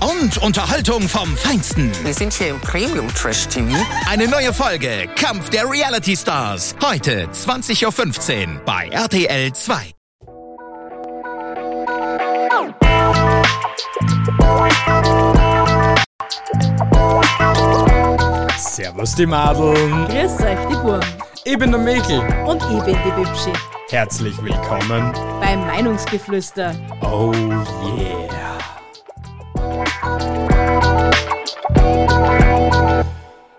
Und Unterhaltung vom Feinsten. Wir sind hier im Premium Trash TV. Eine neue Folge Kampf der Reality Stars. Heute 20.15 Uhr bei RTL 2. Servus die Madeln. Grüß euch, die Burm. Ich bin der Michel. Und ich bin die Bibschi. Herzlich willkommen. Beim Meinungsgeflüster. Oh yeah.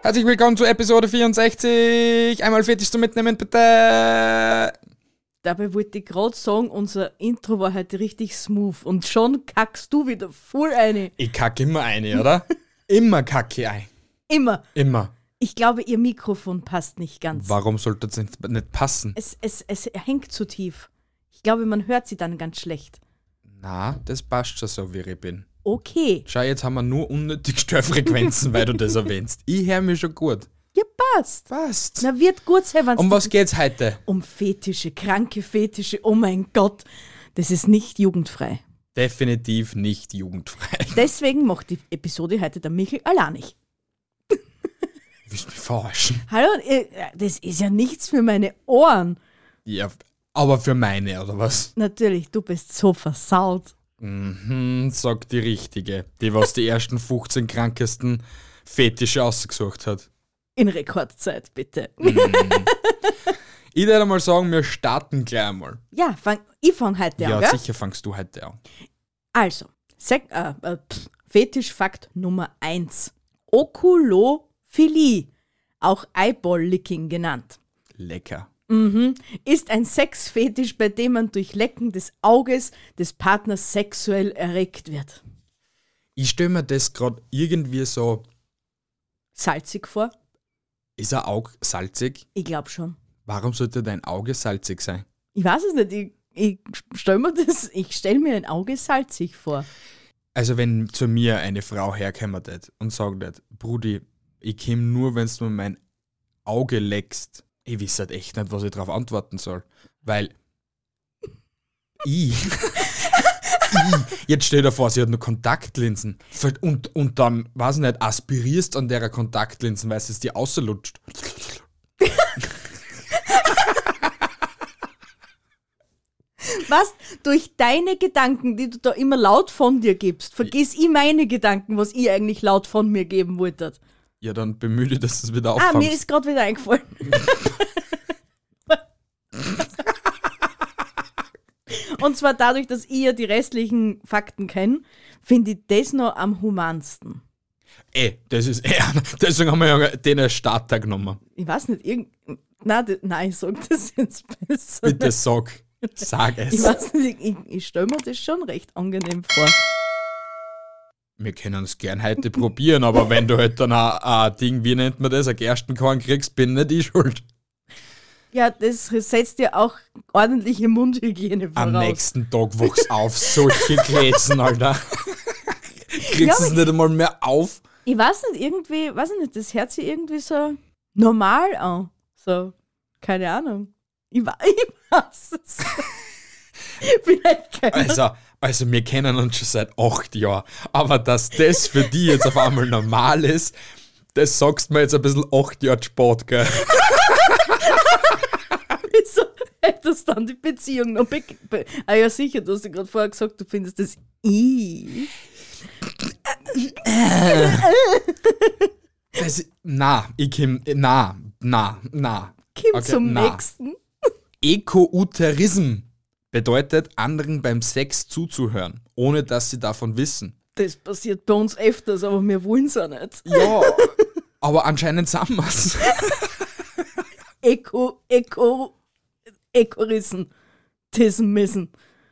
Herzlich willkommen zu Episode 64. Einmal fertig zum Mitnehmen, bitte. Dabei wollte ich gerade sagen, unser Intro war heute richtig smooth. Und schon kackst du wieder voll eine. Ich kacke immer eine, oder? immer kacke ich ein. Immer. Immer. Ich glaube, ihr Mikrofon passt nicht ganz. Warum sollte nicht, nicht passen? Es, es, es hängt zu tief. Ich glaube, man hört sie dann ganz schlecht. Na, das passt schon so, wie ich bin. Okay. Schau, jetzt haben wir nur unnötig Störfrequenzen, weil du das erwähnst. Ich höre mich schon gut. Ja, passt. Passt. Na, wird gut sein, wenn's Um was geht's heute? Um Fetische, kranke Fetische. Oh mein Gott. Das ist nicht jugendfrei. Definitiv nicht jugendfrei. Deswegen macht die Episode heute der Michel alleinig. Willst du mich verarschen? Hallo, äh, das ist ja nichts für meine Ohren. Ja, aber für meine, oder was? Natürlich, du bist so versaut. Hm, sagt die Richtige, die was die ersten 15 krankesten Fetische ausgesucht hat. In Rekordzeit, bitte. Ich würde mal sagen, wir starten gleich einmal. Ja, fang, ich fange heute Ja, an. Gell? sicher fangst du heute an. Also, Sek äh, äh, Fetischfakt Nummer 1. Okulophilie, auch Eyeball-Licking genannt, Lecker. Ist ein Sexfetisch, bei dem man durch Lecken des Auges des Partners sexuell erregt wird. Ich stelle mir das gerade irgendwie so, Salzig vor? ist ein Auge salzig? Ich glaube schon. Warum sollte dein Auge salzig sein? Ich weiß es nicht. Ich, ich stelle mir das, ich stelle mir ein Auge salzig vor. Also wenn zu mir eine Frau herkommt und sagt Brudi, ich komm nur, wenn du mir mein Auge leckst. Ich weiß halt echt nicht, was ich darauf antworten soll. Weil ich, jetzt stell dir vor, sie hat nur Kontaktlinsen und, und dann, weiß ich nicht, aspirierst an der Kontaktlinsen, weil es dir auslutscht. Was? Durch deine Gedanken, die du da immer laut von dir gibst, vergiss ich meine Gedanken, was ich eigentlich laut von mir geben wollte. Ja, dann bemühe dich, dass du es wieder Ah, auffangst. mir ist gerade wieder eingefallen. Und zwar dadurch, dass ich ja die restlichen Fakten kenne, finde ich das noch am humansten. Ey, das ist eher, deswegen haben wir ja den als Starter genommen. Ich weiß nicht, irgend. Nein, das, nein, ich sag das jetzt besser. Bitte sag, sag es. Ich weiß nicht, ich, ich stelle mir das schon recht angenehm vor. Wir können es gern heute probieren, aber wenn du halt dann ein, ein Ding, wie nennt man das, ein Gerstenkorn kriegst, bin nicht ich schuld. Ja, das setzt ja auch ordentliche Mundhygiene voraus. Am nächsten Tag wachst auf, solche Gläsen, Alter. Kriegst Ja, du es nicht einmal mehr auf? Ich weiß nicht, irgendwie, weiß ich nicht, das hört sich irgendwie so normal an. So, keine Ahnung. Ich, ich weiß es. Vielleicht keine Also, also, wir kennen uns schon seit acht Jahren. Aber dass das für die jetzt auf einmal normal ist, das sagst du mir jetzt ein bisschen acht Jahre Sport, gell? Wieso hättest du dann die Beziehung noch be be Ah ja, sicher, du hast ja gerade vorher gesagt, du findest das i. Das, na, ich komm, na, na, na. Kim Okay, zum na. nächsten. Ekouterism bedeutet, anderen beim Sex zuzuhören, ohne dass sie davon wissen. Das passiert bei uns öfters, aber wir wollen es auch nicht. Ja, aber anscheinend sind wir's. Eko, Eko, Ekorissen.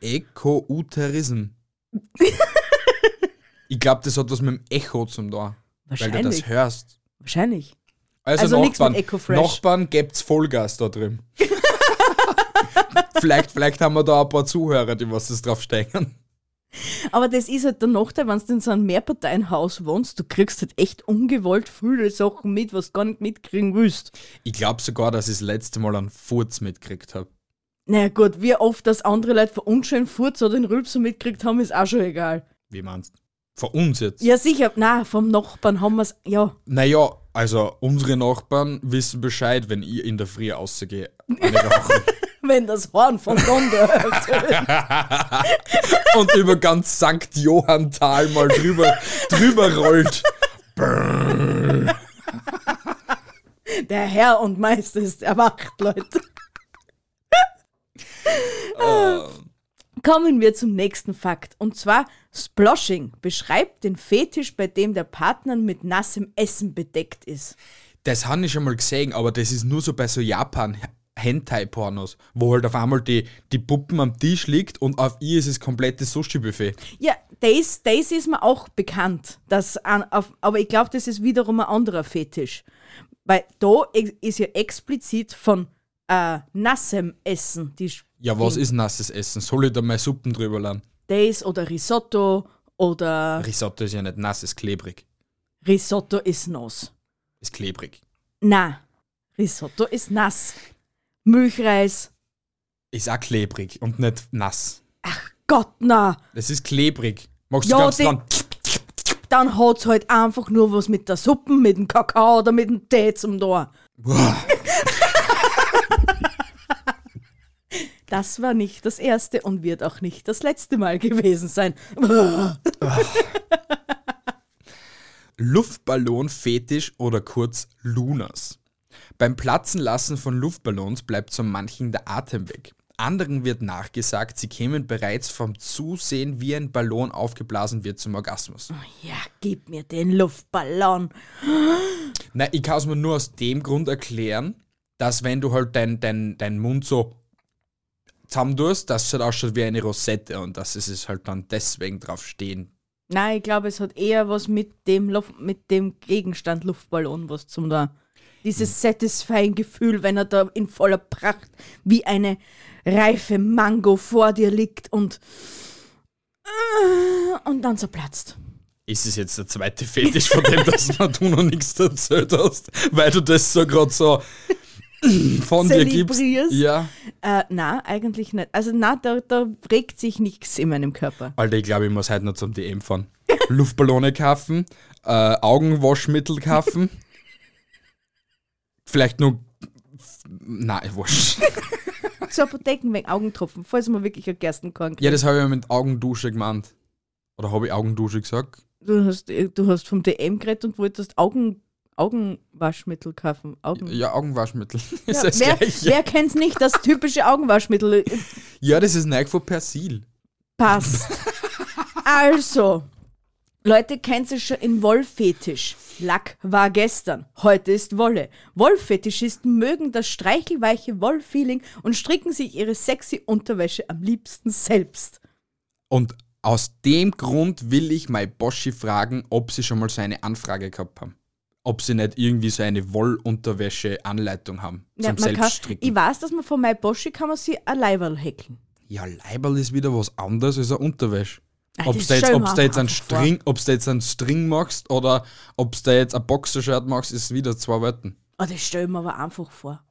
Ekouterism. ich glaube, das hat was mit dem Echo zum da. Weil du das Wahrscheinlich. hörst. Wahrscheinlich. Also, Also Nachbarn. Nachbarn gibt's Vollgas da drüben. vielleicht, vielleicht haben wir da ein paar Zuhörer, die was das drauf steigen. Aber das ist halt der Nachteil, wenn du in so einem Mehrparteienhaus wohnst, du kriegst halt echt ungewollt viele Sachen mit, was du gar nicht mitkriegen willst. Ich glaube sogar, dass ich das letzte Mal einen Furz mitgekriegt habe. Naja gut, wie oft das andere Leute von unschön Furz oder den Rülpser mitkriegt haben, ist auch schon egal. Wie meinst du? Von uns jetzt? Ja sicher, na vom Nachbarn haben wir es, ja. Naja, also unsere Nachbarn wissen Bescheid, wenn ich in der Früh rausgehe. Wenn das Horn von hört. und über ganz St. Johanntal mal drüber, drüber rollt. Der Herr und Meister ist erwacht, Leute. Kommen wir zum nächsten Fakt. Und zwar, Sploshing beschreibt den Fetisch, bei dem der Partner mit nassem Essen bedeckt ist. Das habe ich schon mal gesehen, aber das ist nur so bei so Japan Hentai-Pornos, wo halt auf einmal die, die Puppen am Tisch liegt und auf ihr ist es komplettes Sushi-Buffet. Ja, das, das ist mir auch bekannt. Das an, auf, aber ich glaube, das ist wiederum ein anderer Fetisch. Weil da ist ja explizit von äh, nassem Essen die Ja, was ist nasses Essen? Soll ich da mal Suppen drüber laden? Das oder Risotto oder Risotto ist ja nicht nass, ist klebrig. Risotto ist nass. Ist klebrig. Na, Risotto ist nass. Milchreis, Ist auch klebrig und nicht nass. Gott na. Das ist klebrig. Machst Ja, du ganz die- dran. Dann hat's halt einfach nur was mit der Suppe, mit dem Kakao oder mit dem Tee zum da. Das war nicht das erste und wird auch nicht das letzte Mal gewesen sein. Luftballon-Fetisch oder kurz Lunas. Beim Platzenlassen von Luftballons bleibt so manchen der Atem weg. Anderen wird nachgesagt, sie kämen bereits vom Zusehen, wie ein Ballon aufgeblasen wird zum Orgasmus. Ja, gib mir den Luftballon. Na, ich kann es mir nur aus dem Grund erklären, dass wenn du halt deinen dein, dein Mund so zusammen tust, dass es halt ausschaut wie eine Rosette und dass es halt dann deswegen drauf stehen. Nein, ich glaube, es hat eher was mit dem, Luft, mit dem Gegenstand Luftballon was zum da. Dieses satisfying Gefühl, wenn er da in voller Pracht wie eine reife Mango vor dir liegt und und dann zerplatzt. Ist es jetzt der zweite Fetisch, von dem dass du noch nichts erzählt hast, weil du das so gerade so von dir gibst? Ja. Äh, na, eigentlich nicht. Also na, da, da regt sich nichts in meinem Körper. Alter, ich glaube, ich muss heute noch zum DM fahren. Luftballone kaufen, äh, Augenwaschmittel kaufen, vielleicht nur. Nein, wurscht. Zur Apotheken wegen Augentropfen, falls man wirklich ein Gerstenkorn kriegt. Ja, das habe ich ja mit Augendusche gemeint. Oder habe ich Augendusche gesagt? Du hast, du hast vom DM geredet und wolltest Augen, Augenwaschmittel kaufen. Augen. Ja, Augenwaschmittel. Ja, ist wer wer kennt's nicht, das typische Augenwaschmittel Ja, das ist Nike von Persil. passt. also, Leute, kennt ihr schon in Wollfetisch? Lack war gestern, heute ist Wolle. Wollfetischisten mögen das streichelweiche Wollfeeling und stricken sich ihre sexy Unterwäsche am liebsten selbst. Und aus dem Grund will ich mein Boschi fragen, ob sie schon mal so eine Anfrage gehabt haben. Ob sie nicht irgendwie so eine Wollunterwäsche-Anleitung haben zum Ja, man kann, Selbststricken. ich weiß, dass man von My Boschi kann man sich ein Leiberl häkeln. ja, Leiberl ist wieder was anderes als eine Unterwäsche. Ah, Ob du jetzt, ob's da jetzt einen. String, ob's da jetzt einen String machst oder ob du jetzt ein Boxershirt machst, ist wieder zwei Welten. Oh, das stell ich mir aber einfach vor.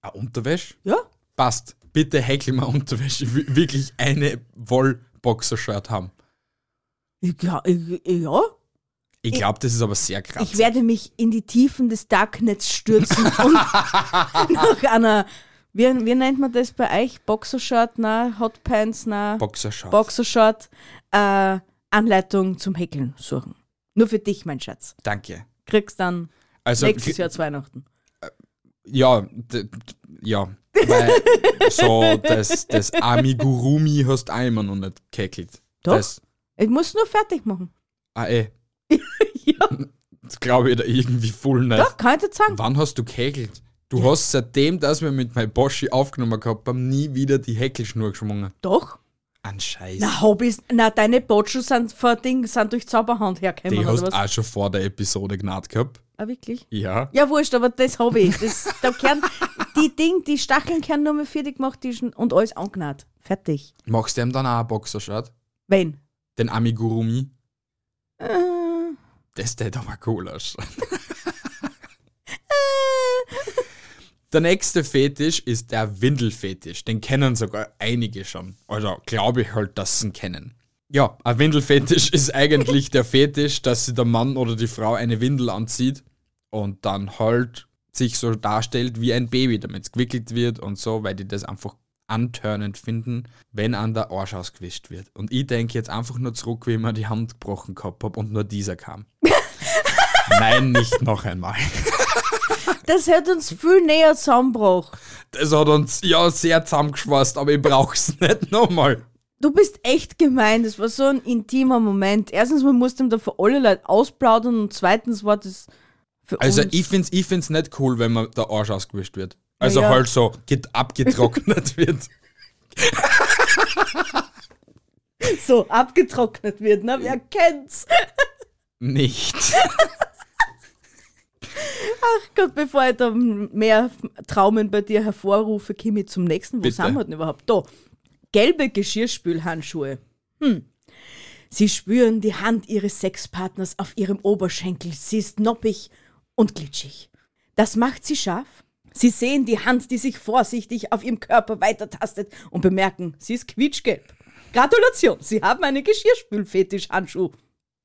Eine Unterwäsche? Ja? Passt. Bitte häkel mal Unterwäsche. Ich will wirklich eine Wollboxershirt haben. Ja, ich- ja. Ich glaube, das ist aber sehr krass. Ich werde mich in die Tiefen des Darknets stürzen und nach einer, wie, wie nennt man das bei euch? Boxershort, na, Hotpants, na, Boxershirt. Boxershort, äh, Anleitung zum Häkeln suchen. Nur für dich, mein Schatz. Danke. Kriegst dann Also, nächstes Jahr zu Weihnachten. Ja, d- d- ja. Weil so das, das Amigurumi hast du immer noch nicht gehackelt. Doch. Das, Ich muss nur fertig machen. ah, eh. Ja, Das glaube ich da irgendwie voll nicht. doch, kann ich dir sagen. Wann hast du gehäkelt? Du hast seitdem, dass wir mit meinem Boschi aufgenommen gehabt haben, nie wieder die Häkelschnur geschwungen. Doch. An Scheiß. Na, Hobbys, na, deine Botschel sind vor Ding, sind durch Zauberhand hergekommen, Die hast was? auch schon vor der Episode gnad gehabt. Ah, wirklich? Ja. Ja, wurscht, aber das habe ich. Das, da kehren, die Ding, die Stacheln kehren nur mehr fertig gemacht und alles angenäht. Fertig. Machst du ihm dann auch einen Boxershot? Wenn? Den Amigurumi? Äh, Das tät aber cool aus. Der nächste Fetisch ist der Windelfetisch. Den kennen sogar einige schon. Also glaube ich halt, dass sie ihn kennen. Ja, ein Windelfetisch ist eigentlich der Fetisch, dass sich der Mann oder die Frau eine Windel anzieht und dann halt sich so darstellt wie ein Baby, damit es gewickelt wird und so, weil die das einfach antörnend finden, wenn an der Arsch ausgewischt wird. Und ich denke jetzt einfach nur zurück, wie ich mir die Hand gebrochen gehabt habe und nur dieser kam. Nein, nicht noch einmal. das hat uns viel näher zusammengebracht. Das hat uns ja sehr zusammengeschweißt, aber ich brauch's nicht nochmal. Du bist echt gemein. Das war so ein intimer Moment. Erstens, man musste ihm da vor alle Leute ausplaudern und zweitens war das für Also uns. ich find's, ich find's nicht cool, wenn man der Arsch ausgewischt wird. Also Ja. halt so get, abgetrocknet wird. so abgetrocknet wird, ne? Wer kennt's? Nicht. Gott, bevor ich da mehr Traumen bei dir hervorrufe, komme ich zum nächsten. Wo Bitte. sind wir denn überhaupt? Da. Gelbe Geschirrspülhandschuhe. Hm. Sie spüren die Hand ihres Sexpartners auf ihrem Oberschenkel. Sie ist noppig und glitschig. Das macht sie scharf. Sie sehen die Hand, die sich vorsichtig auf ihrem Körper weitertastet und bemerken, sie ist quietschgelb. Gratulation, Sie haben einen Geschirrspülfetisch-Handschuh.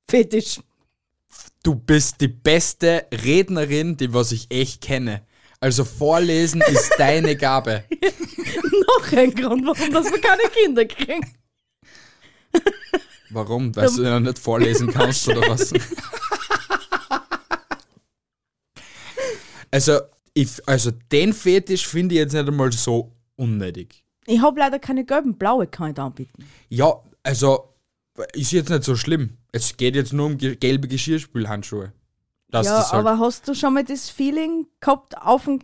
Fetisch. Du bist die beste Rednerin, die was ich echt kenne. Also vorlesen ist deine Gabe. Noch ein Grund, warum dass wir keine Kinder kriegen. Warum? Weil du ja nicht vorlesen kannst oder was? Also, ich, also den Fetisch finde ich jetzt nicht einmal so unnötig. Ich habe leider keine gelben, blaue kann ich da anbieten. Ja, also ist jetzt nicht so schlimm. Es geht jetzt nur um ge gelbe Geschirrspülhandschuhe. Ja, halt aber hast du schon mal das Feeling gehabt, auf dem,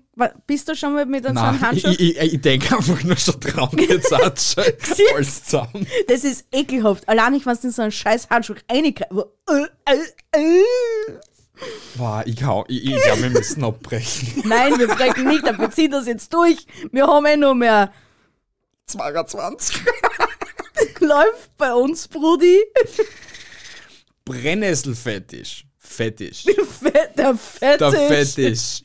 bist du schon mal mit so einem Nein, Handschuh? ich, ich, ich denke einfach nur schon dran, jetzt hat schon alles zusammen. das ist ekelhaft. Allein nicht, wenn du in so einen scheiß Handschuh reinkriegst. Äh, äh, äh. Boah, ich, hau- ich, ich glaube, wir müssen abbrechen. Nein, wir brechen nicht, wir ziehen das jetzt durch. Wir haben eh nur mehr. 22. Läuft bei uns, Brudi. Brennnesselfetisch. Fetisch. Fett, der Fetisch. Der Fetisch.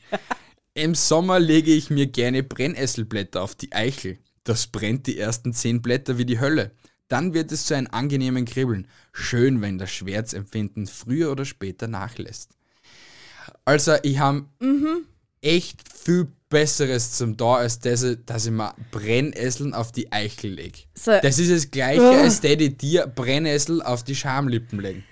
Im Sommer lege ich mir gerne Brennesselblätter auf die Eichel. Das brennt die ersten zehn Blätter wie die Hölle. Dann wird es zu einem angenehmen Kribbeln. Schön, wenn das Schmerzempfinden früher oder später nachlässt. Also, ich habe echt viel Besseres zum da, als das, dass ich mir Brennesseln auf die Eichel lege. So. Das ist das Gleiche, Ugh. als der die dir Brennnessel auf die Schamlippen legen.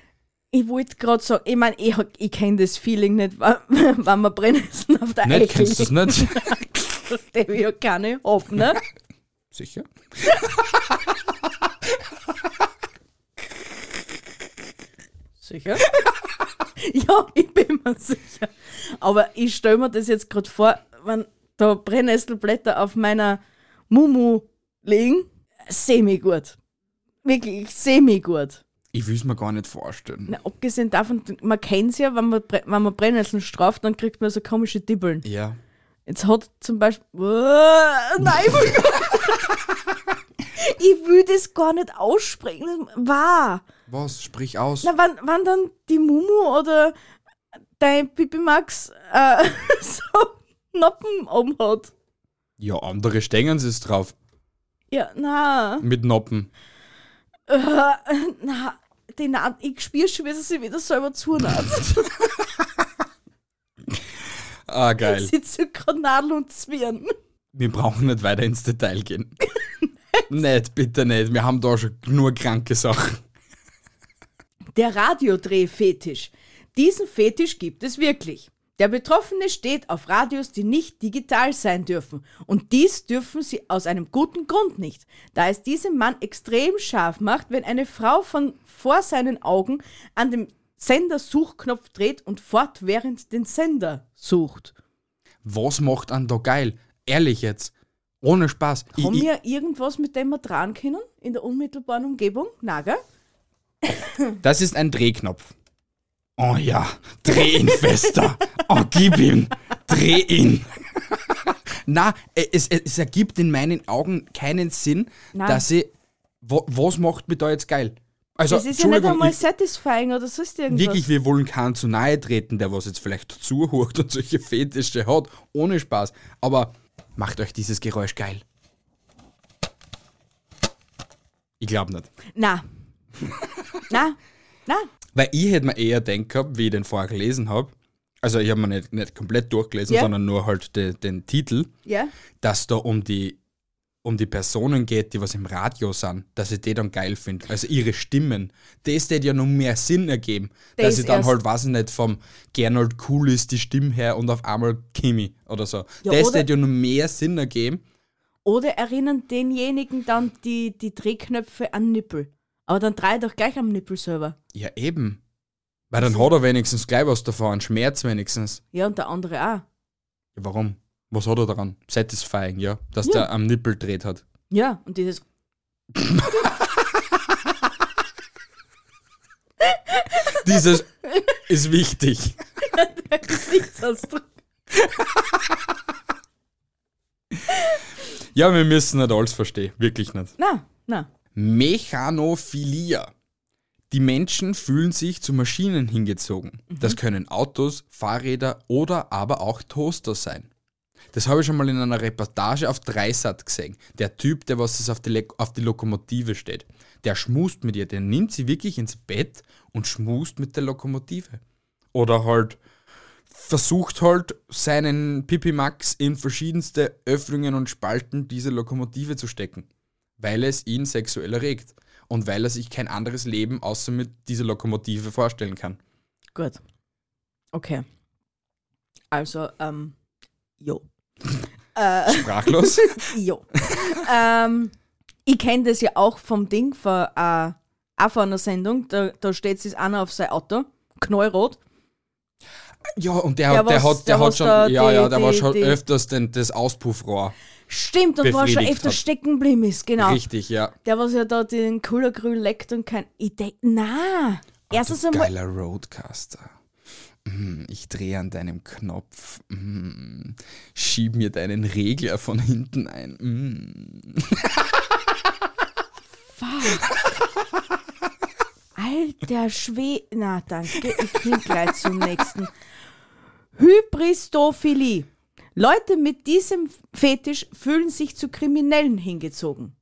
Ich wollte gerade sagen, ich meine, ich, ich kenne das Feeling nicht, wenn wenn man Brennnesseln auf der Nicht, Eichel kennst du das nicht? der ich ja keine hab, ne? Sicher? Sicher? ja, ich bin mir sicher. Aber ich stelle mir das jetzt gerade vor, wenn da Brennnesselblätter auf meiner Mumu liegen, semi-gut. Wirklich semi-gut. Ich will es mir gar nicht vorstellen. Na, abgesehen davon, man kennt es ja, wenn man, wenn man Brennnesseln straft, dann kriegt man so komische Dibbeln. Ja. Jetzt hat zum Beispiel. Nein, ich will, ich will das gar nicht aussprechen. War. Was? Sprich aus. Na, wenn, wenn dann die Mumu oder dein Pipi Max äh, so Noppen oben hat. Ja, andere stängen es drauf. Ja, na. Mit Noppen. Äh, na. Die ich spüre schon, wie sie sich wieder selber zunäht. Ah, geil. Sie zieht gerade Nadel und Zwirn. Wir brauchen nicht weiter ins Detail gehen. nicht, bitte nicht. Wir haben da schon nur kranke Sachen. Der Radiodrehfetisch. Diesen Fetisch gibt es wirklich. Der Betroffene steht auf Radios, die nicht digital sein dürfen. Und dies dürfen sie aus einem guten Grund nicht, da es diesem Mann extrem scharf macht, wenn eine Frau von vor seinen Augen an dem Sendersuchknopf dreht und fortwährend den Sender sucht. Was macht an da geil? Ehrlich jetzt. Ohne Spaß. Haben ich, wir irgendwas, mit dem wir dran können in der unmittelbaren Umgebung? Gell? Das ist ein Drehknopf. Oh ja, dreh ihn fester. Oh, gib ihm. Dreh ihn. Na, es, es, es ergibt in meinen Augen keinen Sinn, Nein. dass ich. Wa, was macht mich da jetzt geil? Also, Das ist ja nicht einmal ich, satisfying oder sonst irgendwas. wirklich, wir wollen keinen zu nahe treten, der was jetzt vielleicht zuhört und solche Fetische hat, ohne Spaß. Aber macht euch dieses Geräusch geil. Ich glaube nicht. Na. Na. Na. Weil ich hätte mir eher denkt gehabt, wie ich den vorher gelesen habe, also ich habe mir nicht, nicht komplett durchgelesen, Ja. sondern nur halt de, den Titel, Ja. dass da um die, um die Personen geht, die was im Radio sind, dass ich die dann geil finde. Also ihre Stimmen. Das hätte ja noch mehr Sinn ergeben. Das dass ich dann halt, weiß ich nicht, vom Gernot cool ist die Stimme her und auf einmal Kimi oder so. Ja, das hätte ja noch mehr Sinn ergeben. Oder erinnern denjenigen dann die, die Drehknöpfe an Nippel. Aber dann dreh doch gleich am Nippel selber. Ja, eben. Weil dann hat er wenigstens gleich was davon, einen Schmerz wenigstens. Ja, und der andere auch. Ja, warum? Was hat er daran? Satisfying, ja. Dass Ja. der am Nippel dreht hat. Ja, und dieses. Dieses ist wichtig. Gesichtsausdruck. Ja, wir müssen nicht alles verstehen. Wirklich nicht. Na, na. Mechanophilia. Die Menschen fühlen sich zu Maschinen hingezogen. Das können Autos, Fahrräder oder aber auch Toaster sein. Das habe ich schon mal in einer Reportage auf Dreisat gesehen. Der Typ, der was das auf die, Le auf die Lokomotive steht, der schmust mit ihr, der nimmt sie wirklich ins Bett und schmust mit der Lokomotive. Oder halt versucht halt seinen Pipi Max in verschiedenste Öffnungen und Spalten dieser Lokomotive zu stecken, weil es ihn sexuell erregt und weil er sich kein anderes Leben außer mit dieser Lokomotive vorstellen kann. Gut. Okay. Also, ähm, jo. Sprachlos. Jo. ähm, ich kenne das ja auch vom Ding, von, äh, auch von einer Sendung. Da, da steht sich einer auf sein Auto, knallrot. ja, und der, Der hat, der was- hat, der der hat schon, da ja, die- ja, der war die- schon die- öfters den, das Auspuffrohr. Stimmt, und war schon öfter hat. stecken geblieben ist, genau. Richtig, ja. Der, was ja da den Kullergrün leckt und kein. Ich denk, na. Erstens einmal. Geiler Roadcaster. Mm, Ich drehe an deinem Knopf. Mm, Schieb mir deinen Regler von hinten ein. Mm. Alter Schwe. Na, danke. Ich bin gleich zum nächsten. Hybristophilie. Leute mit diesem Fetisch fühlen sich zu Kriminellen hingezogen.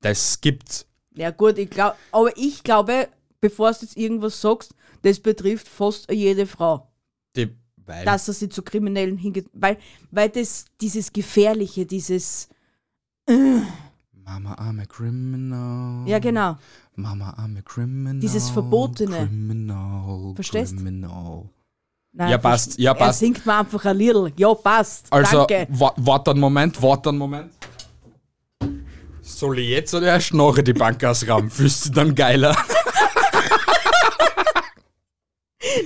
Das gibt's. Ja, gut, ich glaub, aber ich glaube, bevor du jetzt irgendwas sagst, das betrifft fast jede Frau, Die, weil dass er sie zu Kriminellen hingezogen weil, weil das dieses Gefährliche, dieses. Mama, I'm a criminal. Ja, genau. Mama, I'm a criminal. Dieses Verbotene. Criminal. Verstehst? Criminal. Nein, Ja, passt, ja, Er passt. singt mir einfach ein Liedl. Ja, passt. Also, Danke. wa- warte einen Moment, warte einen Moment. Soll ich jetzt oder erst nachher die Bank ausrahmen? Fühlst du dann geiler?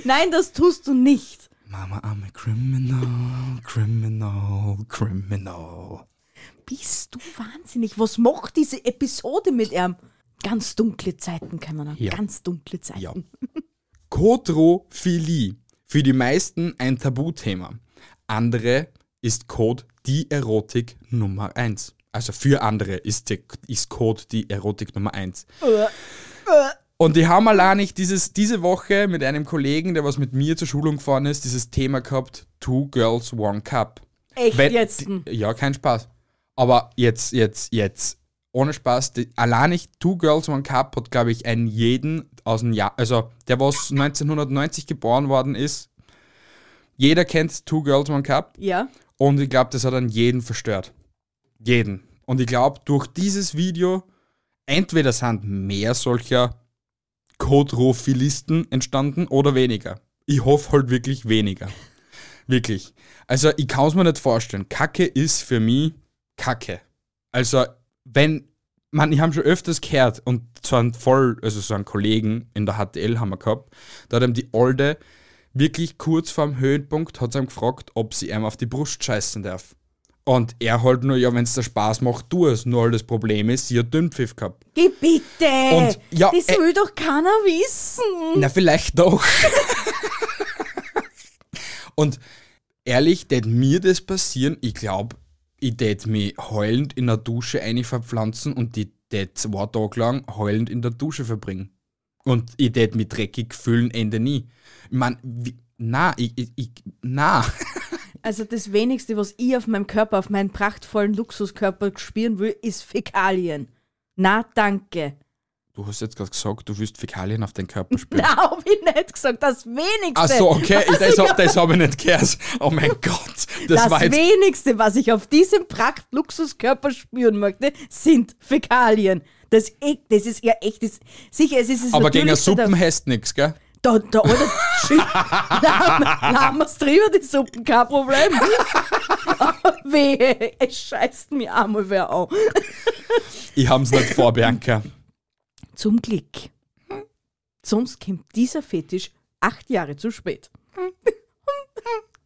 Nein, das tust du nicht. Mama, I'm a criminal, criminal, criminal. Bist du wahnsinnig? Was macht diese Episode mit ihm? Ganz dunkle Zeiten, kann man sagen. Ja. Ganz dunkle Zeiten. Ja. Kodrophilie. Für die meisten ein Tabuthema. Andere ist Code die Erotik Nummer 1. Also für andere ist, die, ist Code die Erotik Nummer 1. Und die haben allein nicht dieses, diese Woche mit einem Kollegen, der was mit mir zur Schulung gefahren ist, dieses Thema gehabt, Two Girls, One Cup. Echt Wenn- jetzt? Ja, kein Spaß. Aber jetzt, jetzt, jetzt, ohne Spaß, die, allein nicht Two Girls, One Cup hat, glaube ich, einen jeden aus dem Jahr, also der, was 1990 geboren worden ist, jeder kennt Two Girls, One Cup Ja. und ich glaube, das hat dann jeden verstört. Jeden. Und ich glaube, durch dieses Video, entweder sind mehr solcher Kodrophilisten entstanden oder weniger. Ich hoffe halt wirklich weniger. Wirklich. Also ich kann es mir nicht vorstellen. Kacke ist für mich Kacke. Also wenn, man, ich habe schon öfters gehört und so einen voll, also so einen Kollegen in der HTL haben wir gehabt, da hat ihm die Olde wirklich kurz vorm Höhepunkt hat sie ihm gefragt, ob sie ihm auf die Brust scheißen darf. Und er halt nur, ja, wenn es dir Spaß macht, tu es. Nur das Problem ist, sie hat Dünnpfiff gehabt. Geh bitte! Und, ja, das äh, will doch keiner wissen. Na, vielleicht doch. Und ehrlich, tät mir das passieren, ich glaube, ich tät mich heulend in der Dusche eine verpflanzen und die tät zwei Tage lang heulend in der Dusche verbringen. Und ich tät mich dreckig fühlen, Ende nie. Ich mein, wie, na, ich, ich, na. Also das wenigste, was ich auf meinem Körper, auf meinen prachtvollen Luxuskörper spüren will, ist Fäkalien. Na, danke. Du hast jetzt gerade gesagt, du willst Fäkalien auf deinen Körper spüren. Na, hab ich nicht gesagt. Das wenigste. Ach so, okay, was das, ich hab- das habe ich nicht gehört. Oh mein Gott, das, Das, war jetzt wenigste, was ich auf diesem Pracht-Luxuskörper spüren möchte, sind Fäkalien. Das, eh- das ist ja echt, das, sicher, es ist es Aber gegen eine Suppen heißt nichts, gell? Da, da, Alter, shit. Lassen wir's drüber, die Suppen, kein Problem. Aber wehe, es scheißt mir einmal wer an. Ich hab's nicht vor, Bianca. Zum Glück. Sonst kommt dieser Fetisch acht Jahre zu spät.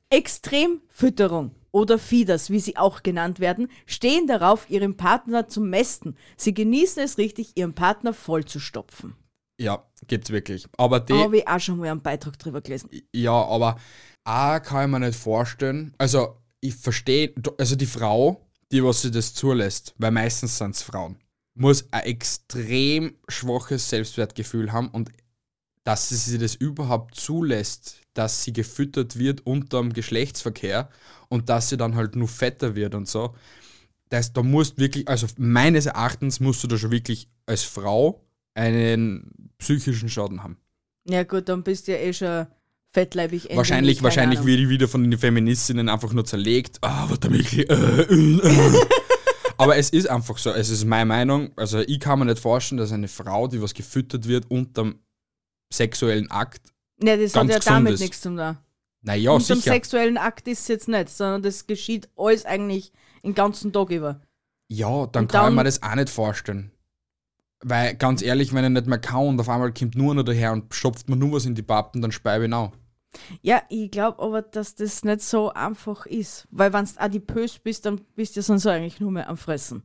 Extremfütterung oder Fieders, wie sie auch genannt werden, stehen darauf, ihren Partner zu mästen. Sie genießen es richtig, ihren Partner vollzustopfen. Ja, gibt's wirklich. Aber die, Da habe ich auch schon mal einen Beitrag drüber gelesen. ja, aber A kann ich mir nicht vorstellen. Also, ich verstehe, also die Frau, die was sie das zulässt, weil meistens sind es Frauen, muss ein extrem schwaches Selbstwertgefühl haben und dass sie das überhaupt zulässt, dass sie gefüttert wird unterm Geschlechtsverkehr und dass sie dann halt nur fetter wird und so. Das, da musst wirklich, also meines Erachtens musst du da schon wirklich als Frau einen psychischen Schaden haben. Ja gut, dann bist du ja eh schon fettleibig. Wahrscheinlich wahrscheinlich Ahnung. wird ich wieder von den Feministinnen einfach nur zerlegt. Ah, was da wirklich. Äh, äh, äh. Aber es ist einfach so, es ist meine Meinung. Also ich kann mir nicht vorstellen, dass eine Frau, die was gefüttert wird unterm sexuellen Akt, Ja, das hat ganz ja gesund damit ist. nichts zu tun. naja, Und sicher. sexuellen Akt ist es jetzt nicht, sondern das geschieht alles eigentlich den ganzen Tag über. Ja, dann Und kann ich dann- mir das auch nicht vorstellen. Weil, ganz ehrlich, wenn ich nicht mehr kann und auf einmal kommt nur einer daher und stopft mir nur was in die Pappen, dann speibe ich ihn auch. Ja, ich glaube aber, dass das nicht so einfach ist. Weil wenn du adipös bist, dann bist du sonst eigentlich nur mehr am Fressen.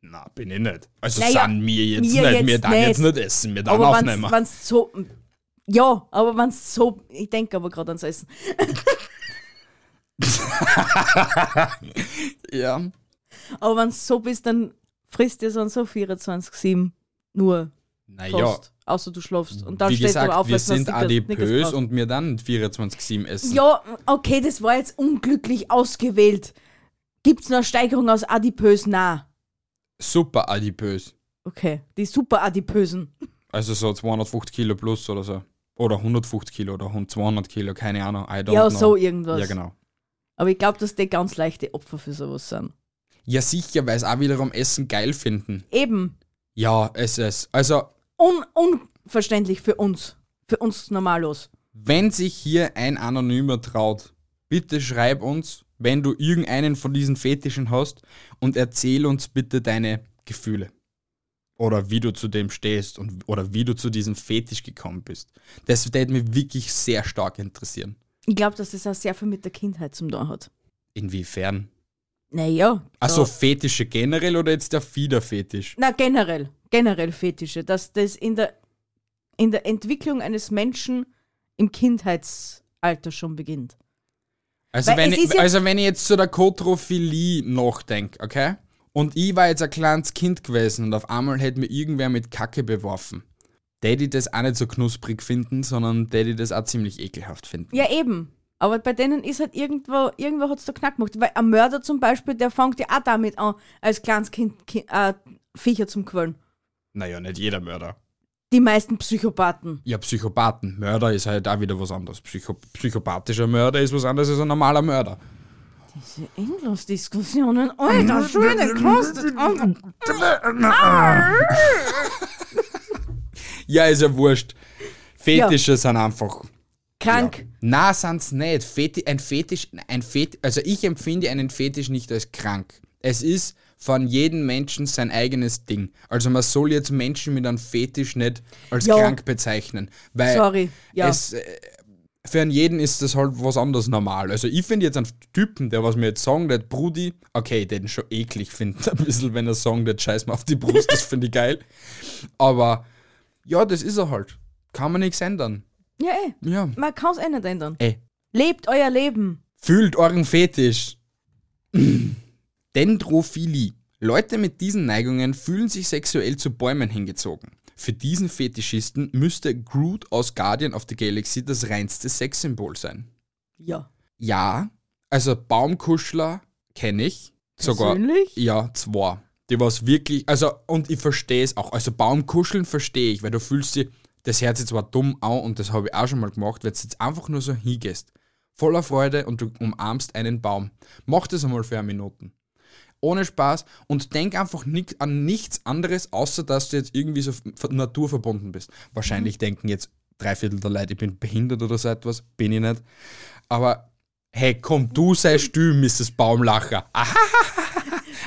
Na, bin ich nicht. Also Naja, sind wir jetzt mir nicht. jetzt wir dann nicht. jetzt nicht essen, wir dann aber aufnehmen. wenn es so. Ja, aber wenn es so. Ich denke aber gerade ans Essen. ja. Aber wenn es so bist, dann frisst dir sonst so 24-7 nur Naja, fast. Außer du schlafst. Und dann wie stehst gesagt, du auf, wir sind adipös und wir dann 24-7 essen. Ja, okay, das war jetzt unglücklich ausgewählt. Gibt's noch eine Steigerung aus adipös? Na. Super adipös. Okay, die super adipösen. Also so 250 Kilo plus oder so. Oder 150 Kilo oder 200 Kilo, keine Ahnung. I don't Ja, know. so irgendwas. Ja, genau. Aber ich glaube, dass die ganz leichte Opfer für sowas sind. Ja, sicher, weil es auch wiederum Essen geil finden. Eben. Ja, es ist. Also, Un unverständlich für uns. Für uns normalos. wenn sich hier ein Anonymer traut, bitte schreib uns, wenn du irgendeinen von diesen Fetischen hast und erzähl uns bitte deine Gefühle. Oder wie du zu dem stehst und, oder wie du zu diesem Fetisch gekommen bist. Das würde mich wirklich sehr stark interessieren. Ich glaube, dass das auch sehr viel mit der Kindheit zum tun hat. Inwiefern? Naja. Also Fetische generell oder jetzt der Fiederfetisch? Na, generell. Generell Fetische. Dass das in der, in der Entwicklung eines Menschen im Kindheitsalter schon beginnt. Also Weil wenn, ich, ja- also wenn ich jetzt zu der Kotrophilie nachdenke, okay? Und ich war jetzt ein kleines Kind gewesen und auf einmal hätte mir irgendwer mit Kacke beworfen. Ich das auch nicht so knusprig finden, sondern ich das auch ziemlich ekelhaft finden. Ja, eben. Aber bei denen ist halt irgendwo, irgendwo hat es da Knack gemacht. Weil ein Mörder zum Beispiel, der fängt ja auch damit an, als kleines Kind, Ki äh, Viecher zum Quälen. Naja, nicht jeder Mörder. Die meisten Psychopathen. Ja, Psychopathen. Mörder ist halt auch wieder was anderes. Psycho psychopathischer Mörder ist was anderes als ein normaler Mörder. Diese Endlos-Diskussionen, alter Schwede, kostet Ja, ist ja wurscht. Fetische sind einfach Krank. Ja. Na, sind's nicht. Feti ein Fetisch, ein Fet also ich empfinde einen Fetisch nicht als krank. Es ist von jedem Menschen sein eigenes Ding. Also man soll jetzt Menschen mit einem Fetisch nicht als Ja. krank bezeichnen. Weil Sorry, ja. es, äh, für einen jeden ist das halt was anderes normal. Also ich finde jetzt einen Typen, der was mir jetzt sagen, der Brudi, okay, den schon eklig findet, ein bisschen, wenn er sagen, der scheiß mal auf die Brust, das finde ich geil. Aber ja, das ist er halt. Kann man nichts ändern. Ja, eh. Ja. Man kann es eh nicht ändern. Ey, Lebt euer Leben. fühlt euren Fetisch. Dendrophilie. Leute mit diesen Neigungen fühlen sich sexuell zu Bäumen hingezogen. Für diesen Fetischisten müsste Groot aus Guardian of the Galaxy das reinste Sexsymbol sein. Ja. Ja, also Baumkuschler kenne ich. Sogar. Persönlich? Ja, zwei. Die was wirklich, also, und ich verstehe es auch. Also Baumkuscheln verstehe ich, weil du fühlst dich, das hört sich zwar dumm an und das habe ich auch schon mal gemacht, wenn du jetzt einfach nur so hingehst. Voller Freude und du umarmst einen Baum. Mach das einmal für eine Minute. Ohne Spaß und denk einfach nicht an nichts anderes, außer dass du jetzt irgendwie so naturverbunden bist. Wahrscheinlich denken jetzt drei Viertel der Leute, ich bin behindert oder so etwas. Bin ich nicht. Aber hey, komm, du sei still, Mrs. Baumlacher. Aha,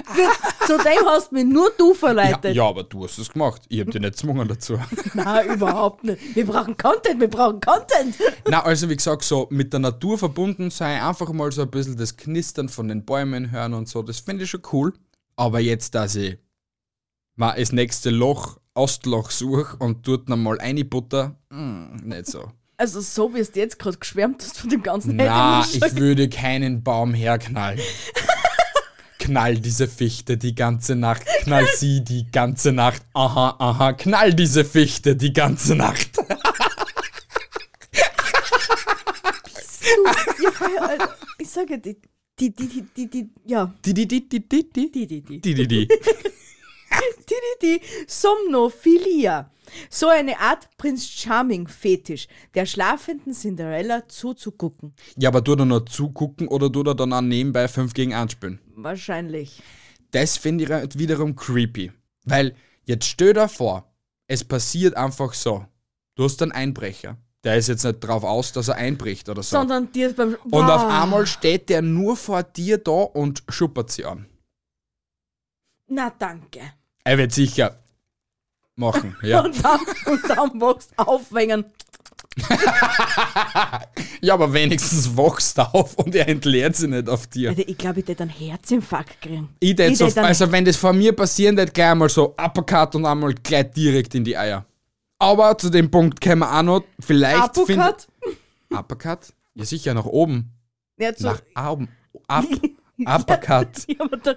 Zu dem hast mich nur du ja, verleitet. ja, aber du hast es gemacht. Ich habe dich nicht gezwungen dazu. Nein, überhaupt nicht. Wir brauchen Content, wir brauchen Content. Na, also wie gesagt, so mit der Natur verbunden sein, einfach mal so ein bisschen das Knistern von den Bäumen hören und so, das finde ich schon cool. Aber jetzt, dass ich mal das nächste Loch, Ostloch suche und dort nochmal eine Butter, mm, nicht so. Also so wie es jetzt gerade geschwärmt hast von dem ganzen Na, ich würde keinen Baum herknallen. Knall diese Fichte die ganze Nacht, knall sie die ganze Nacht. Aha, aha, knall diese Fichte die ganze Nacht. ja, ja, also, ich sage die, die, die, die, die, die, ja, Die, die, die, die, die, die, die, die, die, die, die, Somnophilia. So eine Art Prinz Charming Fetisch, der schlafenden Cinderella zuzugucken. Ja, aber du da noch zugucken oder du da dann auch nebenbei 5 gegen 1 spielen? Wahrscheinlich. Das finde ich wiederum creepy. Weil, jetzt stell dir vor, es passiert einfach so. Du hast einen Einbrecher. Der ist jetzt nicht drauf aus, dass er einbricht oder so. Sondern dir beim. und auf Wow. einmal steht der nur vor dir da und schuppert sie an. Na danke. Er wird sicher machen, ja. Und dann, und dann machst du aufwängen. ja, aber wenigstens wachst du auf und er entleert sie nicht auf dir. Alter, Ich glaube, ich hätte einen Herzinfarkt kriegen. Ich tät so, also wenn das vor mir passieren wird, gleich einmal so Uppercut und einmal gleich direkt in die Eier. Aber zu dem Punkt kommen wir auch noch, vielleicht Apokat? Uppercut? Ja sicher, nach oben. Ja, zu, Nach oben. Up. Uppercut. ja, aber da,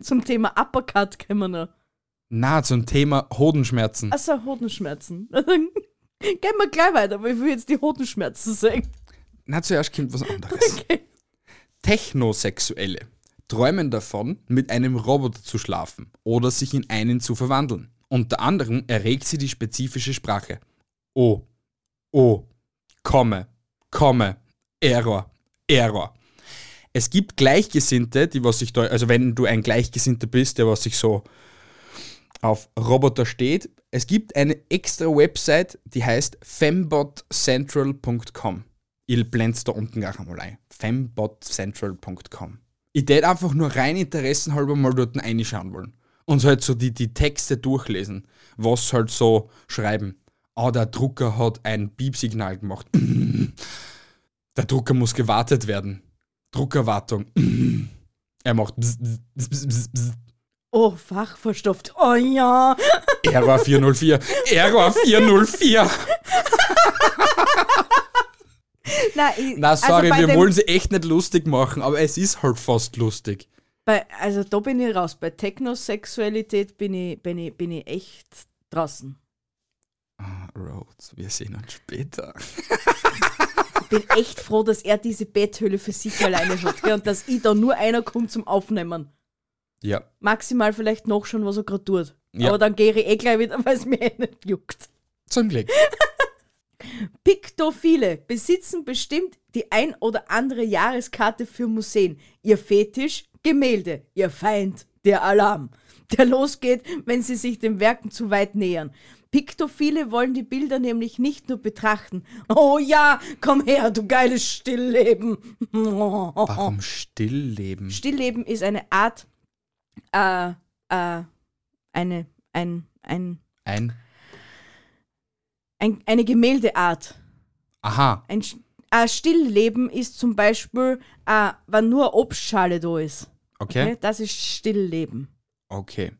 zum Thema Uppercut können wir noch. Na, zum Thema Hodenschmerzen. Achso, Hodenschmerzen. Gehen wir gleich weiter, aber ich will jetzt die Hodenschmerzen sagen. Na, zuerst kommt was anderes. Okay. Technosexuelle träumen davon, mit einem Roboter zu schlafen oder sich in einen zu verwandeln. Unter anderem erregt sie die spezifische Sprache. Oh, oh, komme, komme, Error, Error. Es gibt Gleichgesinnte, die was sich da, also wenn du ein Gleichgesinnter bist, der was sich so auf Roboter steht, es gibt eine extra Website, die heißt fembotcentral.com. Ich blende da unten gleich einmal ein. fembotcentral.com. Ich tät einfach nur rein interessenhalber mal dort reinschauen wollen. Und halt so die, die Texte durchlesen, was halt so schreiben. Ah, der Drucker hat ein Piepsignal gemacht. Der Drucker muss gewartet werden. Druckerwartung. Er macht bzz, bzz, bzz. Oh, fachverstopft. Oh ja. Error 404. Error 404. Na, ich, Na, sorry, also wir wollen sie echt nicht lustig machen, aber es ist halt fast lustig. Bei, also da bin ich raus. Bei Technosexualität bin ich, bin ich, bin ich echt draußen. Ah, Rhodes, wir sehen uns später. Ich bin echt froh, dass er diese Betthöhle für sich alleine hat gell, und dass ich da nur einer kommt zum Aufnehmen. Ja. Maximal vielleicht noch schon, was er gerade tut. Ja. Aber dann gehe ich eh gleich wieder, weil es mir eh nicht juckt. Zum Glück. Piktophile besitzen bestimmt die ein oder andere Jahreskarte für Museen. Ihr Fetisch, Gemälde. Ihr Feind, der Alarm. Der losgeht, wenn sie sich den Werken zu weit nähern. Piktophile wollen die Bilder nämlich nicht nur betrachten. Oh ja, komm her, du geiles Stillleben. Warum Stillleben? Stillleben ist eine Art, äh, äh, eine, ein, ein, Ein. ein, eine Gemäldeart. Aha. Ein, Sch- ein Stillleben ist zum Beispiel, äh, wenn nur Obstschale da ist. Okay? Das ist Stillleben, Okay.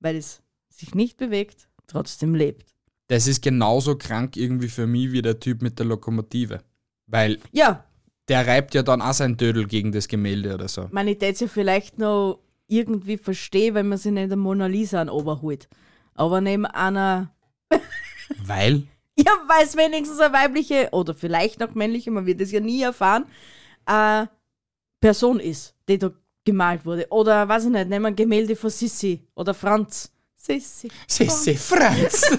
weil es sich nicht bewegt, trotzdem lebt. Das ist genauso krank irgendwie für mich wie der Typ mit der Lokomotive. Weil Ja, der reibt ja dann auch sein Dödel gegen das Gemälde oder so. man ich ja vielleicht noch irgendwie verstehe, wenn man sich nicht der Mona Lisa an Oberholt. Aber neben einer, Weil? ja, weil es wenigstens eine weibliche oder vielleicht noch männliche, man wird es ja nie erfahren, äh, Person ist, die da gemalt wurde. Oder, weiß ich nicht, nehmen wir ein Gemälde von Sissi oder Franz. Sissi. Sisse Franz.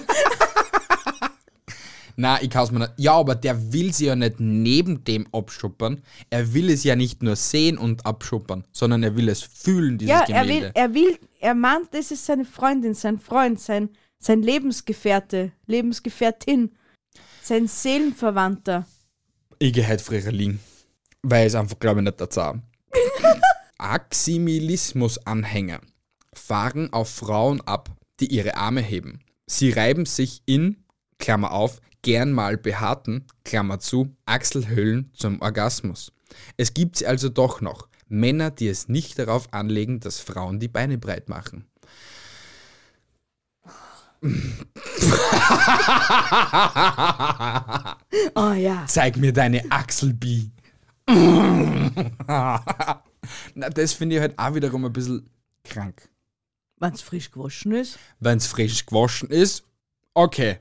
Na, ich kann's mir nicht. Ja, aber der will sie ja nicht neben dem abschuppern. Er will es ja nicht nur sehen und abschuppern, sondern er will es fühlen, dieses Ja, er Gemälde. will, er will, er meint, das ist seine Freundin, sein Freund, sein, sein Lebensgefährte, Lebensgefährtin, sein Seelenverwandter. Ich gehe heute früher liegen. Weil es einfach, glaube ich, nicht dazu haben. Aximilismus-Anhänger fahren auf Frauen ab, die ihre Arme heben. Sie reiben sich in, Klammer auf, gern mal behaarten, Klammer zu, Achselhöhlen zum Orgasmus. Es gibt sie also doch noch. Männer, die es nicht darauf anlegen, dass Frauen die Beine breit machen. Oh ja. Zeig mir deine Achselbi. Na, das finde ich halt auch wiederum ein bisschen krank. Wenn es frisch gewaschen ist. Wenn es frisch gewaschen ist, okay.